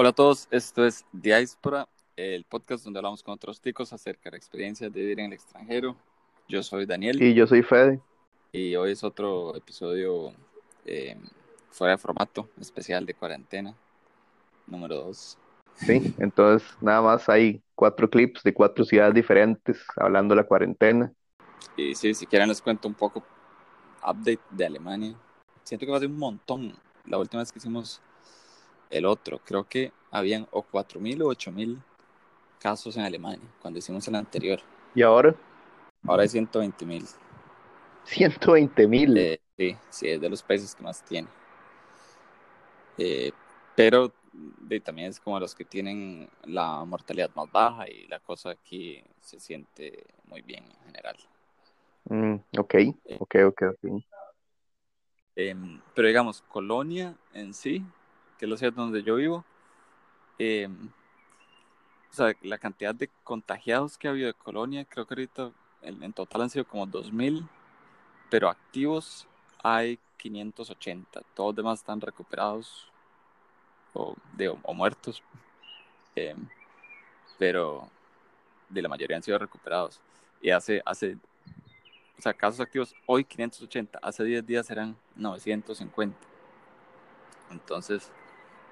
Hola a todos, esto es Diáspora, el podcast donde hablamos con otros chicos acerca de la experiencia de vivir en el extranjero. Yo soy Daniel. Y yo soy Fede. Y hoy es otro episodio eh, fuera de formato, especial de cuarentena, número 2. Sí, entonces nada más hay cuatro clips de cuatro ciudades diferentes hablando de la cuarentena. Y sí, si quieren les cuento un poco update de Alemania. Siento que va a ser un montón. La última vez que hicimos el otro, creo que habían o 4.000 o 8.000 casos en Alemania cuando hicimos el anterior. ¿Y ahora? Ahora hay 120.000. 120.000. Eh, sí, sí, es de los países que más tiene. Eh, pero de, también es como los que tienen la mortalidad más baja y la cosa aquí se siente muy bien en general. Mm, ok, ok, ok, ok. Em, pero digamos, Colonia en sí, que es la ciudad donde yo vivo, em, o sea, la cantidad de contagiados que ha habido de Colonia, creo que ahorita en, total han sido como 2.000, pero activos hay 580. Todos los demás están recuperados o, de, o muertos. Em, pero de la mayoría han sido recuperados. Y hace, hace, o sea, casos activos hoy 580, hace 10 días eran 950. Entonces,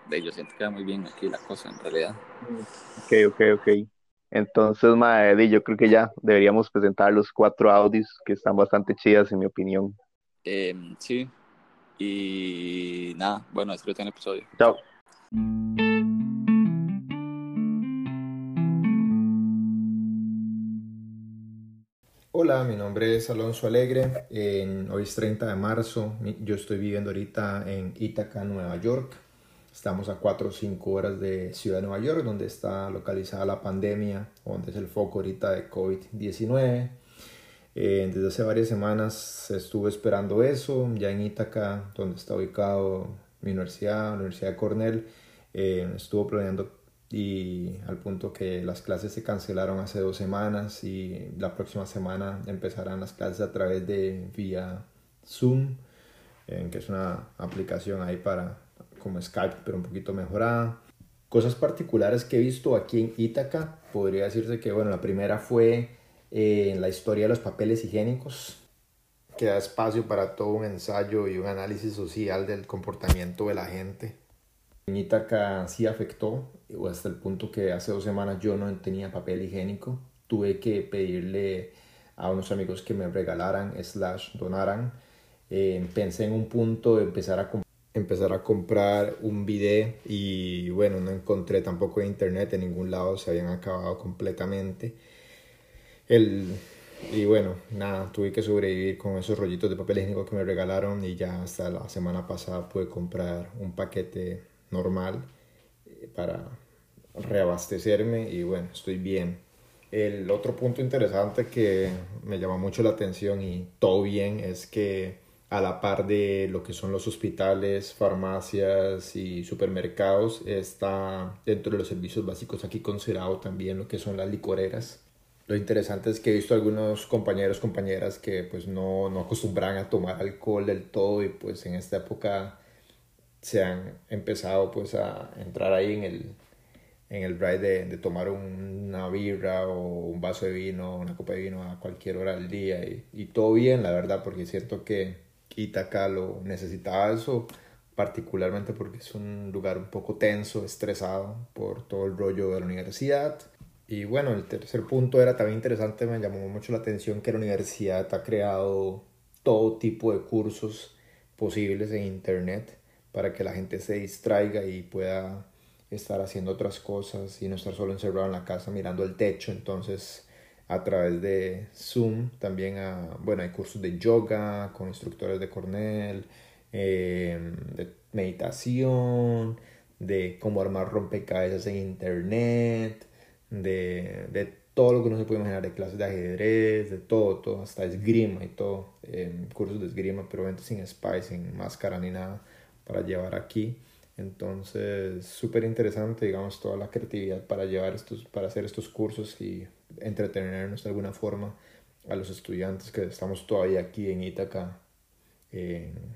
de ellos siento que queda muy bien aquí la cosa en realidad. Ok, ok, ok. Entonces, Mae, yo creo que ya deberíamos presentar los cuatro audios que están bastante chidas, en mi opinión. Em, sí. Y nada, bueno, disfruten el episodio. Chao. Hola, mi nombre es Alonso Alegre. En, hoy es 30 de marzo. Yo estoy viviendo ahorita en Ítaca, Nueva York. Estamos a 4 o 5 horas de Ciudad de Nueva York, donde está localizada la pandemia, donde es el foco ahorita de COVID-19. Eh, desde hace varias semanas estuve esperando eso. Ya en Ítaca, donde está ubicado mi universidad, la Universidad de Cornell, eh, estuvo planeando y al punto que las clases se cancelaron hace dos semanas y la próxima semana empezarán las clases a través de vía Zoom, eh, que es una aplicación ahí para como Skype, pero un poquito mejorada. Cosas particulares que he visto aquí en Ítaca, podría decirse que, bueno, la primera fue eh, en la historia de los papeles higiénicos, que da espacio para todo un ensayo y un análisis social del comportamiento de la gente. En Ítaca sí afectó, hasta el punto que hace dos semanas yo no tenía papel higiénico. Tuve que pedirle a unos amigos que me regalaran, slash, donaran. Eh, pensé en un punto de empezar a, empezar a comprar un bidet y bueno, no encontré tampoco en internet, en ningún lado se habían acabado completamente. El, y bueno, nada, tuve que sobrevivir con esos rollitos de papel higiénico que me regalaron y ya hasta la semana pasada pude comprar un paquete normal eh, para reabastecerme y bueno, estoy bien. El otro punto interesante que me llama mucho la atención y todo bien es que a la par de lo que son los hospitales, farmacias y supermercados, está dentro de los servicios básicos aquí considerado también lo que son las licoreras. Lo interesante es que he visto algunos compañeros, compañeras que pues no, no acostumbran a tomar alcohol del todo y pues en esta época se han empezado pues a entrar ahí en el, en el ride de, de, tomar una birra o un vaso de vino, una copa de vino a cualquier hora del día y, y todo bien, la verdad, porque es cierto que Itaca lo necesitaba eso, particularmente porque es un lugar un poco tenso, estresado por todo el rollo de la universidad. Y bueno, el tercer punto era también interesante, me llamó mucho la atención que la universidad ha creado todo tipo de cursos posibles en internet para que la gente se distraiga y pueda estar haciendo otras cosas y no estar solo encerrado en la casa mirando el techo. Entonces, a través de Zoom también, bueno, hay cursos de yoga con instructores de Cornell, em, de meditación, de cómo armar rompecabezas en internet, de, de todo lo que uno se puede imaginar, de clases de ajedrez, de todo, todo, hasta esgrima y todo, em, cursos de esgrima, pero sin spy, sin máscara ni nada para llevar aquí. Entonces, súper interesante, digamos, toda la creatividad para llevar estos, para hacer estos cursos y entretenernos de alguna forma a los estudiantes que estamos todavía aquí en Ítaca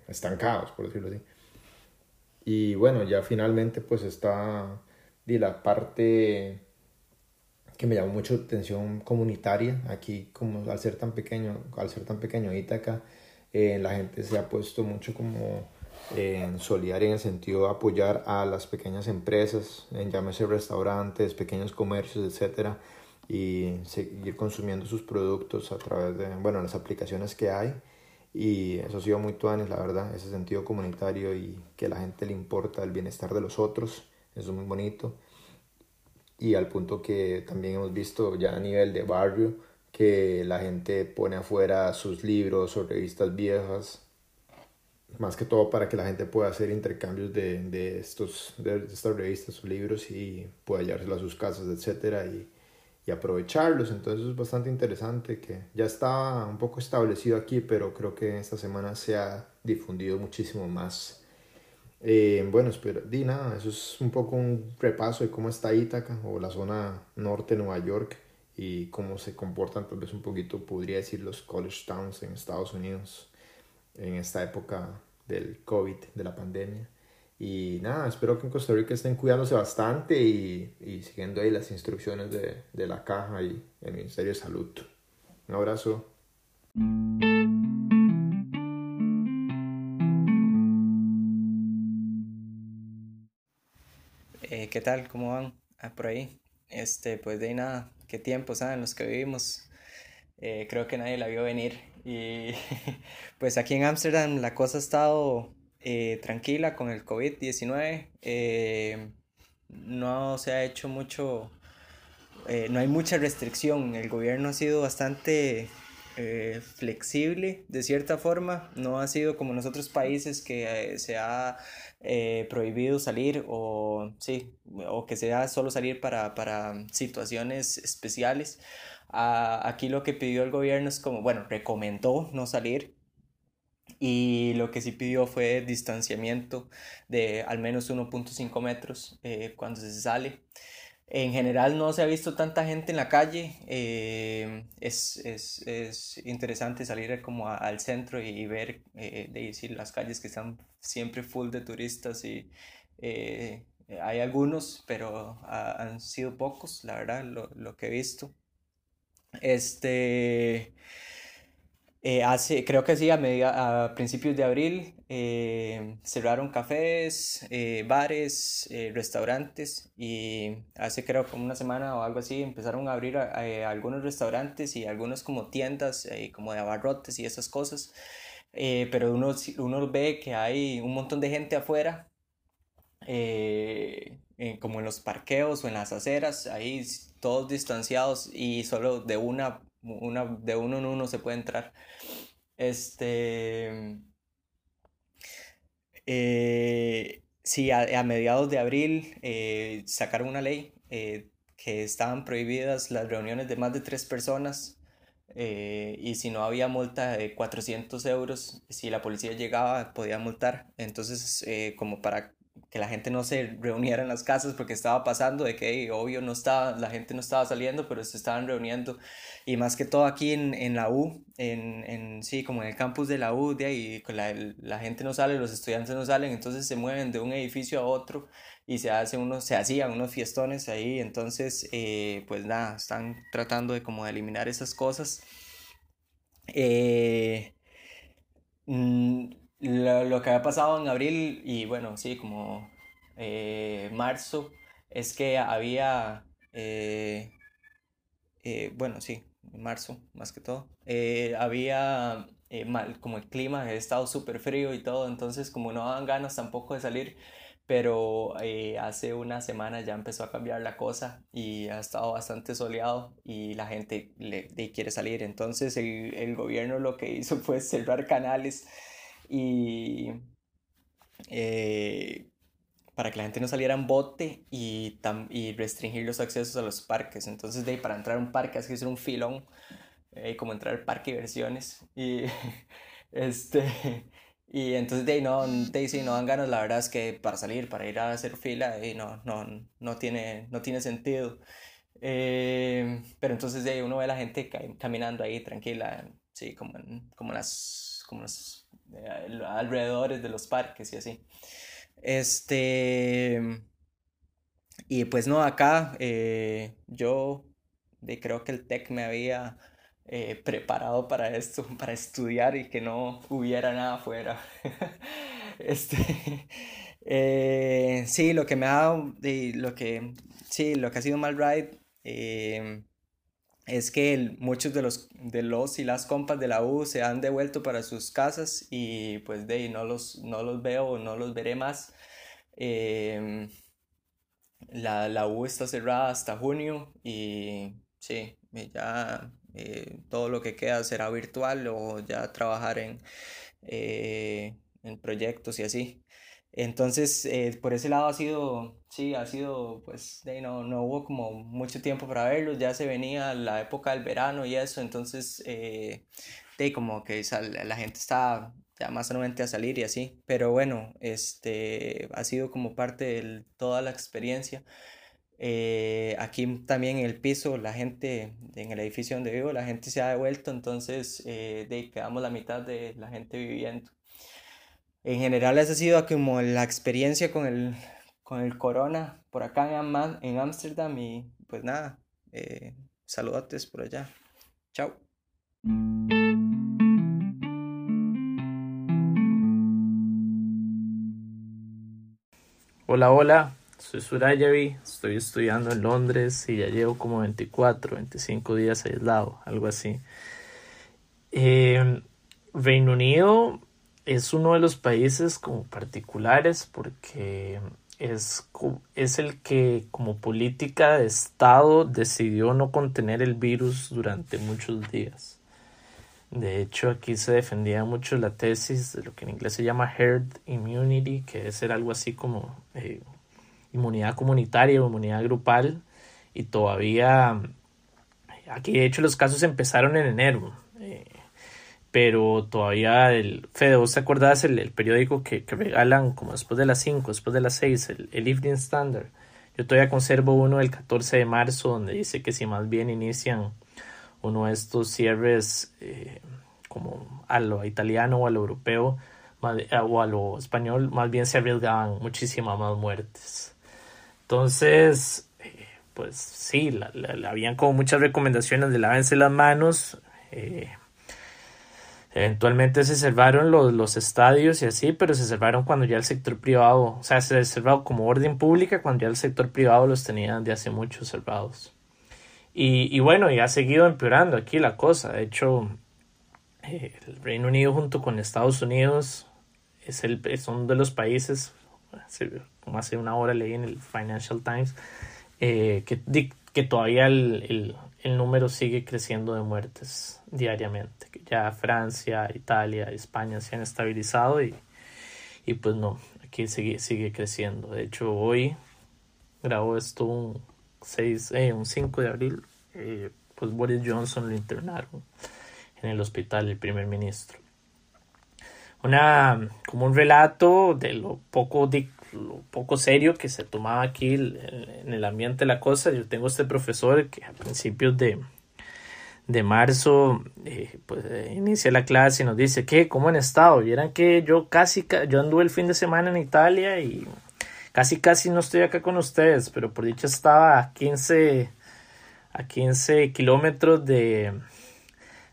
estancados, por decirlo así. Y bueno, ya finalmente pues está de la parte que me llamó mucho atención comunitaria. Aquí, como al ser tan pequeño, al ser tan pequeño Ítaca, eh, la gente se ha puesto mucho como en solidaria en el sentido de apoyar a las pequeñas empresas, en llámese restaurantes, pequeños comercios, etcétera, y seguir consumiendo sus productos a través de, bueno, las aplicaciones que hay. Y eso ha sido muy tuanes, la verdad, ese sentido comunitario y que a la gente le importa el bienestar de los otros, eso es muy bonito y al punto que también hemos visto ya a nivel de barrio que la gente pone afuera sus libros o revistas viejas más que todo para que la gente pueda hacer intercambios de, de estos, de estas revistas o libros y pueda llevárselos a sus casas, etcétera, y, y aprovecharlos. Entonces es bastante interesante que ya está un poco establecido aquí, pero creo que esta semana se ha difundido muchísimo más eh, bueno, espera, di nada, eso es un poco un repaso de cómo está Ítaca o la zona norte de Nueva York y cómo se comportan tal vez un poquito, podría decir, los college towns en Estados Unidos en esta época del COVID, de la pandemia. Y nada, espero que en Costa Rica estén cuidándose bastante y, y siguiendo ahí las instrucciones de, de la caja y el Ministerio de Salud. Un abrazo. ¿qué tal? ¿Cómo van? Ah, por ahí. Este, pues de nada, qué tiempo, ¿saben? Los que vivimos. Eh, creo que nadie la vio venir. Y pues aquí en Ámsterdam la cosa ha estado eh, tranquila con el COVID-19. Eh, no se ha hecho mucho, no hay mucha restricción. El gobierno ha sido bastante flexible de cierta forma. No ha sido como en los otros países que se ha eh, prohibido salir o, sí, o que sea solo salir para, para situaciones especiales. Ah, aquí lo que pidió el gobierno es como, bueno, recomendó no salir y lo que sí pidió fue distanciamiento de al menos 1.5 metros eh, cuando se sale. En general no se ha visto tanta gente en la calle. Eh, es, es, es, interesante salir como al centro y, ver eh, de decir, las calles que están siempre full de turistas y eh, hay algunos, pero han sido pocos, la verdad, lo, lo que he visto. Este, eh, hace, creo que sí, a, media, a principios de abril eh, cerraron cafés, eh, bares, restaurantes y hace creo como una semana o algo así empezaron a abrir algunos restaurantes y algunos como tiendas como de abarrotes y esas cosas. pero uno, uno ve que hay un montón de gente afuera, como en los parqueos o en las aceras, ahí todos distanciados y solo de una una, de uno en uno se puede entrar. Este. Eh, sí, a, mediados de abril eh, sacaron una ley eh, que estaban prohibidas las reuniones de más de tres personas y si no había multa de 400 euros, si la policía llegaba podía multar. Entonces, como para que la gente no se reuniera en las casas porque estaba pasando de que obvio no estaba, la gente no estaba saliendo, pero se estaban reuniendo y más que todo aquí en, en la U, en, en, sí, como en el campus de la U, de ahí la, la, gente no sale, los estudiantes no salen, entonces se mueven de un edificio a otro y se, hace unos, se hacían unos fiestones ahí, entonces eh, pues nada, están tratando de como de eliminar esas cosas. Eh, mm, lo, lo, que había pasado en abril y bueno, sí, como eh, marzo, es que había, eh, eh, bueno, sí, marzo más que todo, había mal, como el clima había estado súper frío y todo, entonces como no daban ganas tampoco de salir, pero hace una semana ya empezó a cambiar la cosa y ha estado bastante soleado y la gente le, le quiere salir, entonces el, el gobierno lo que hizo fue cerrar canales y eh, para que la gente no saliera en bote y, y restringir los accesos a los parques. Entonces, de para entrar a un parque, que hacer un filón, eh, como entrar al parque de. Y, este, y entonces, de no, de si no dan ganas, la verdad es que para salir, para ir a hacer fila, y no, no, no, tiene, no tiene sentido. Eh, pero entonces, de uno ve a la gente caminando ahí tranquila, sí, como, como las, como las eh, alrededores de los parques y así. Este. Y pues no, acá eh, yo creo que el TEC me había eh, preparado para esto, para estudiar y que no hubiera nada afuera. este, eh, sí, lo que me ha dado, lo que, sí, lo que ha sido mal ride em, es que muchos de los, de los y las compas de la U se han devuelto para sus casas y pues de no los, no los veo, no los veré más. Em, la, la U está cerrada hasta junio y sí, ya eh, todo lo que queda será virtual o ya trabajar en, eh, en proyectos y así. Entonces, eh, por ese lado ha sido, sí, ha sido, pues, no, no hubo como mucho tiempo para verlos, ya se venía la época del verano y eso, entonces, de como que la gente está ya más nuevamente a salir y así, pero bueno, este, ha sido como parte de toda la experiencia. Eh, aquí también en el piso, la gente, en el edificio donde vivo, la gente se ha devuelto, entonces eh, de, quedamos la mitad de la gente viviendo. En general esa ha sido como la experiencia con el, con el corona por acá en Ámsterdam y pues nada, eh, saludotes por allá. Chao. Hola, hola, soy Surayavi, estoy estudiando en Londres y ya llevo como 24, 25 días aislado, algo así. Em, Reino Unido es uno de los países como particulares porque es, es el que como política de Estado decidió no contener el virus durante muchos días. De hecho, aquí se defendía mucho la tesis de lo que en inglés se llama herd immunity, que es ser algo así como eh, inmunidad comunitaria o inmunidad grupal y todavía aquí de hecho los casos empezaron en enero pero todavía el Fede, ¿vos te acordás el, periódico que, regalan como después de las 5, después de las 6, el, el, Evening Standard? Yo todavía conservo uno del 14 de marzo donde dice que si más bien inician uno de estos cierres eh, como a lo italiano o a lo europeo o a lo español, más bien se arriesgaban muchísimas más muertes. Entonces, eh, pues sí, la, habían como muchas recomendaciones de lávense las manos. Eh, eventualmente se cerraron los, los, estadios y así, pero se cerraron cuando ya el sector privado, o sea, se cerrado como orden pública cuando ya el sector privado los tenía de hace mucho cerrados. Y, y bueno, y ha seguido empeorando aquí la cosa. De hecho, eh, el Reino Unido junto con Estados Unidos es el, son de los países como hace una hora leí en el Financial Times, eh, que, que todavía el, el, número sigue creciendo de muertes diariamente. Ya Francia, Italia, España se han estabilizado y, y pues no, aquí sigue, sigue creciendo. De hecho, hoy grabó esto un, 6, eh, un 5 de abril, eh, pues Boris Johnson lo internaron en el hospital, el primer ministro. Una, como un relato de lo poco lo poco serio que se tomaba aquí en el ambiente de la cosa. Yo tengo este profesor que a principios de, de marzo eh, pues eh, inicia la clase y nos dice que cómo han estado vieran que yo casi yo anduve el fin de semana en Italia y casi casi no estoy acá con ustedes pero por dicho estaba a 15 a 15 kilómetros de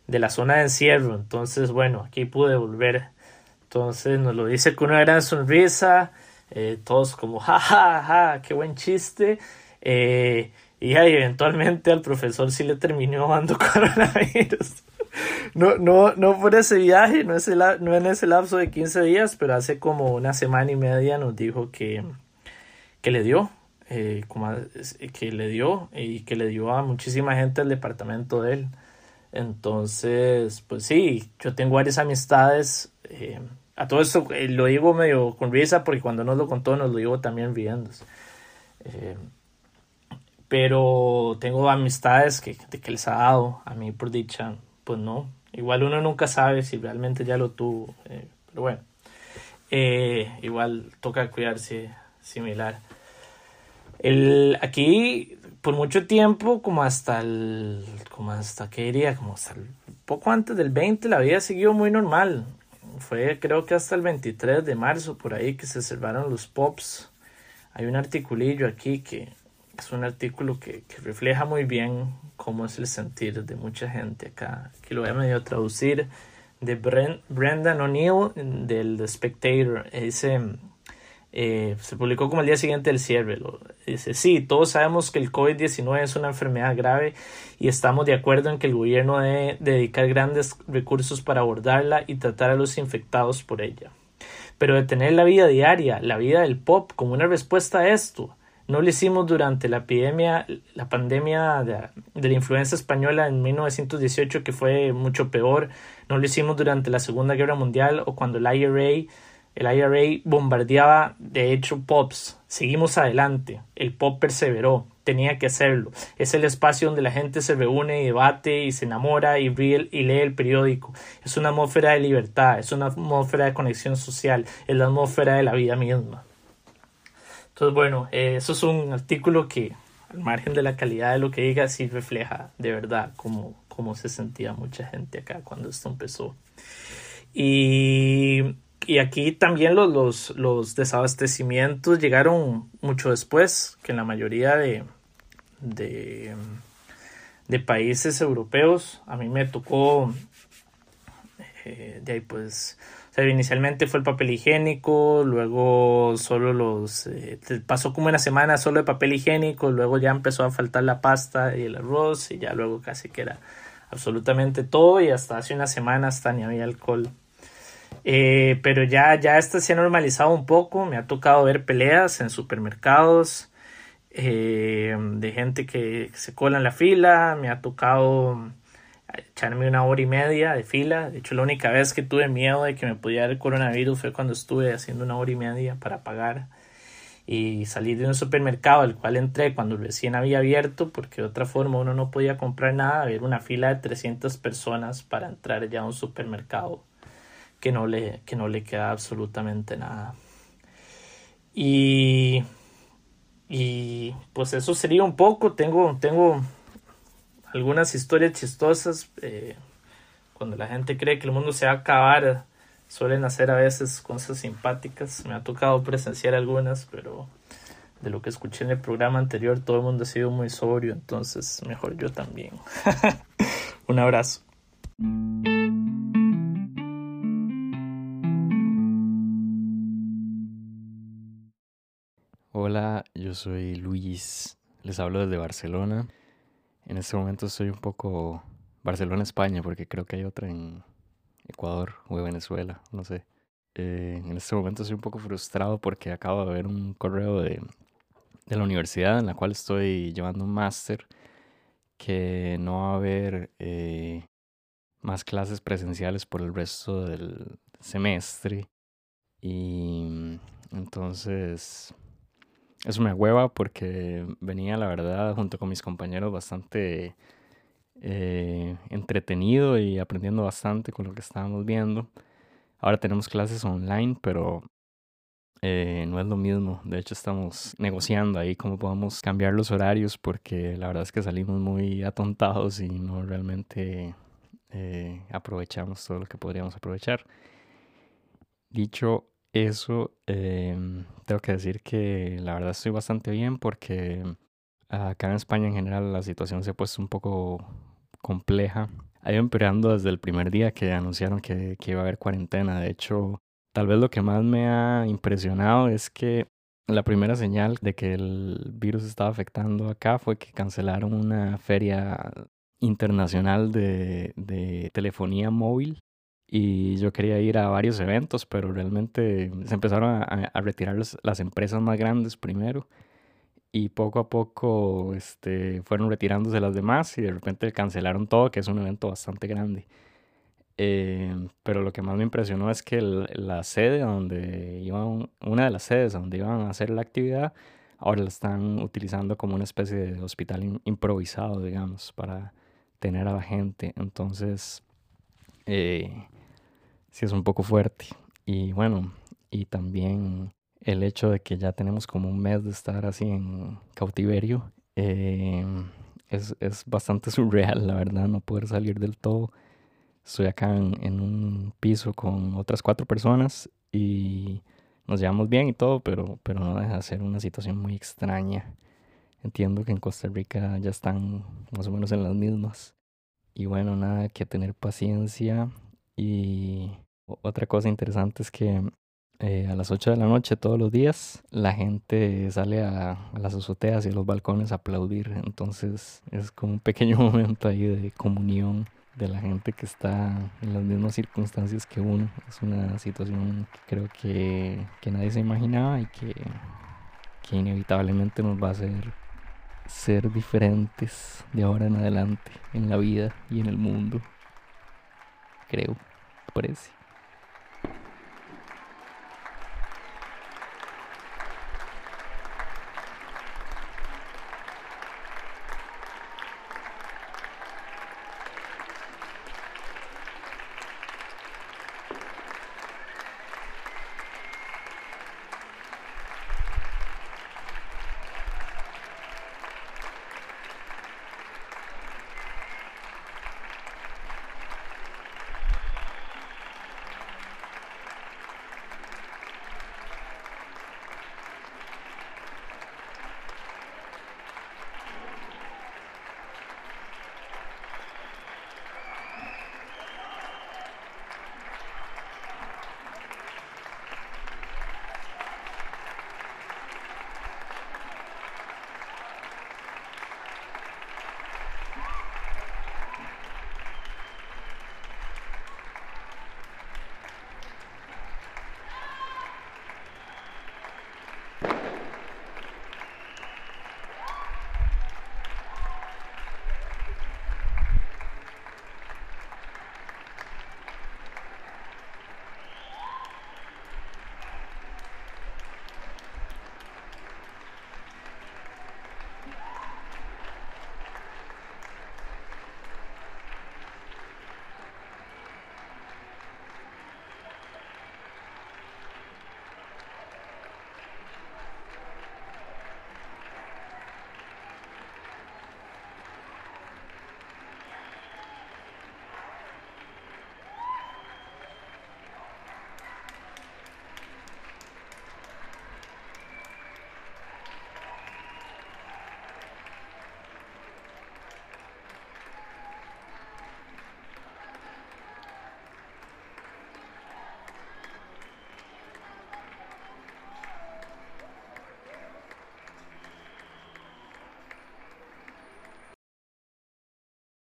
de la zona de encierro. Entonces bueno aquí pude volver entonces nos lo dice con una gran sonrisa eh, todos como, ja, ja, ja, qué buen chiste. Eh, y ahí eventualmente al profesor sí le terminó dando coronavirus. No, no, no por ese viaje, no, es no en ese lapso de 15 días, pero hace como una semana y media nos dijo que, que le dio, eh, como, que le dio y que le dio a muchísima gente del departamento de él. Entonces, pues sí, yo tengo varias amistades eh, a todo esto eh, lo digo medio con risa porque cuando nos lo contó nos lo digo también riendo. Eh, pero tengo amistades que, que les ha dado, a mí por dicha, pues no. Igual uno nunca sabe si realmente ya lo tuvo, eh, pero bueno. igual toca cuidarse similar. El, aquí por mucho tiempo, como hasta el, como hasta qué diría, como hasta el, poco antes del 20, la vida siguió muy normal fue creo que hasta el 23 de marzo por ahí que se cerraron los pops. Hay un articulillo aquí que, es un artículo que, refleja muy bien cómo es el sentir de mucha gente acá. Aquí lo voy a medio traducir de Brendan O'Neill del The Spectator. Dice, eh, se publicó como el día siguiente del cierre. dice, sí, todos sabemos que el COVID-19 es una enfermedad grave y estamos de acuerdo en que el gobierno debe dedicar grandes recursos para abordarla y tratar a los infectados por ella. Pero detener la vida diaria, la vida del pop, como una respuesta a esto, no lo hicimos durante la epidemia, la pandemia de, de, la influenza española en 1918, que fue mucho peor. No lo hicimos durante la Segunda Guerra Mundial o cuando el IRA el IRA bombardeaba de hecho POPs. Seguimos adelante. El POP perseveró. Tenía que hacerlo. Es el espacio donde la gente se reúne y debate y se enamora y, y lee el periódico. Es una atmósfera de libertad. Es una atmósfera de conexión social. Es la atmósfera de la vida misma. Entonces, bueno, eh, eso es un artículo que, al margen de la calidad de lo que diga, sí refleja de verdad cómo, cómo se sentía mucha gente acá cuando esto empezó. Y y aquí también los, los, los, desabastecimientos llegaron mucho después que en la mayoría de, de, países europeos. A mí me tocó, eh, de ahí pues, o sea, inicialmente fue el papel higiénico, luego solo los, eh, pasó como una semana solo de papel higiénico, luego ya empezó a faltar la pasta y el arroz y ya luego casi que era absolutamente todo y hasta hace una semana hasta ni había alcohol eh, pero ya, ya esto se ha normalizado un poco. Me ha tocado ver peleas en supermercados eh, de gente que se cola en la fila. Me ha tocado echarme una hora y media de fila. De hecho, la única vez que tuve miedo de que me pudiera dar el coronavirus fue cuando estuve haciendo una hora y media para pagar y salir de un supermercado al cual entré cuando recién había abierto porque de otra forma uno no podía comprar nada, había una fila de 300 personas para entrar ya a un supermercado que no le, que no le queda absolutamente nada. Y, y pues eso sería un poco, tengo, tengo algunas historias chistosas. Eh, cuando la gente cree que el mundo se va a acabar, suelen hacer a veces cosas simpáticas. Me ha tocado presenciar algunas, pero de lo que escuché en el programa anterior, todo el mundo ha sido muy sobrio, entonces mejor yo también. Un abrazo. Hola, yo soy Luis, les hablo desde Barcelona. En este momento estoy un poco Barcelona, España, porque creo que hay otra en Ecuador o Venezuela, no sé. Eh, en este momento estoy un poco frustrado porque acabo de ver un correo de, la universidad en la cual estoy llevando un máster que no va a haber eh, más clases presenciales por el resto del semestre. Y entonces eso me hueva porque venía, la verdad, junto con mis compañeros bastante eh, entretenido y aprendiendo bastante con lo que estábamos viendo. Ahora tenemos clases online, pero eh, no es lo mismo. De hecho, estamos negociando ahí cómo podemos cambiar los horarios porque la verdad es que salimos muy atontados y no realmente eh, aprovechamos todo lo que podríamos aprovechar. Dicho eso, em, tengo que decir que la verdad estoy bastante bien porque acá en España en general la situación se ha puesto un poco compleja. Ha ido empeorando desde el primer día que anunciaron que, que iba a haber cuarentena. De hecho, tal vez lo que más me ha impresionado es que la primera señal de que el virus estaba afectando acá fue que cancelaron una feria internacional de, de telefonía móvil y yo quería ir a varios eventos, pero realmente se empezaron a, retirar las empresas más grandes primero y poco a poco este, fueron retirándose las demás y de repente cancelaron todo, que es un evento bastante grande. Eh, pero lo que más me impresionó es que la sede donde iban, una de las sedes donde iban a hacer la actividad, ahora la están utilizando como una especie de hospital improvisado, digamos, para tener a la gente. Entonces, eh, sí es un poco fuerte. Y bueno, y también el hecho de que ya tenemos como un mes de estar así en cautiverio eh, es, es, bastante surreal, la verdad, no poder salir del todo. Estoy acá en, un piso con otras cuatro personas y nos llevamos bien y todo, pero, pero no deja de ser una situación muy extraña. entiendo que en Costa Rica ya están más o menos en las mismas. Y bueno, nada, que tener paciencia. Y otra cosa interesante es que eh, a las 8 de la noche todos los días la gente sale a, las azoteas y a los balcones a aplaudir. Entonces es como un pequeño momento ahí de comunión de la gente que está en las mismas circunstancias que uno. Es una situación que creo que, que nadie se imaginaba y que, que inevitablemente nos va a hacer ser diferentes de ahora en adelante en la vida y en el mundo. Creo, parece.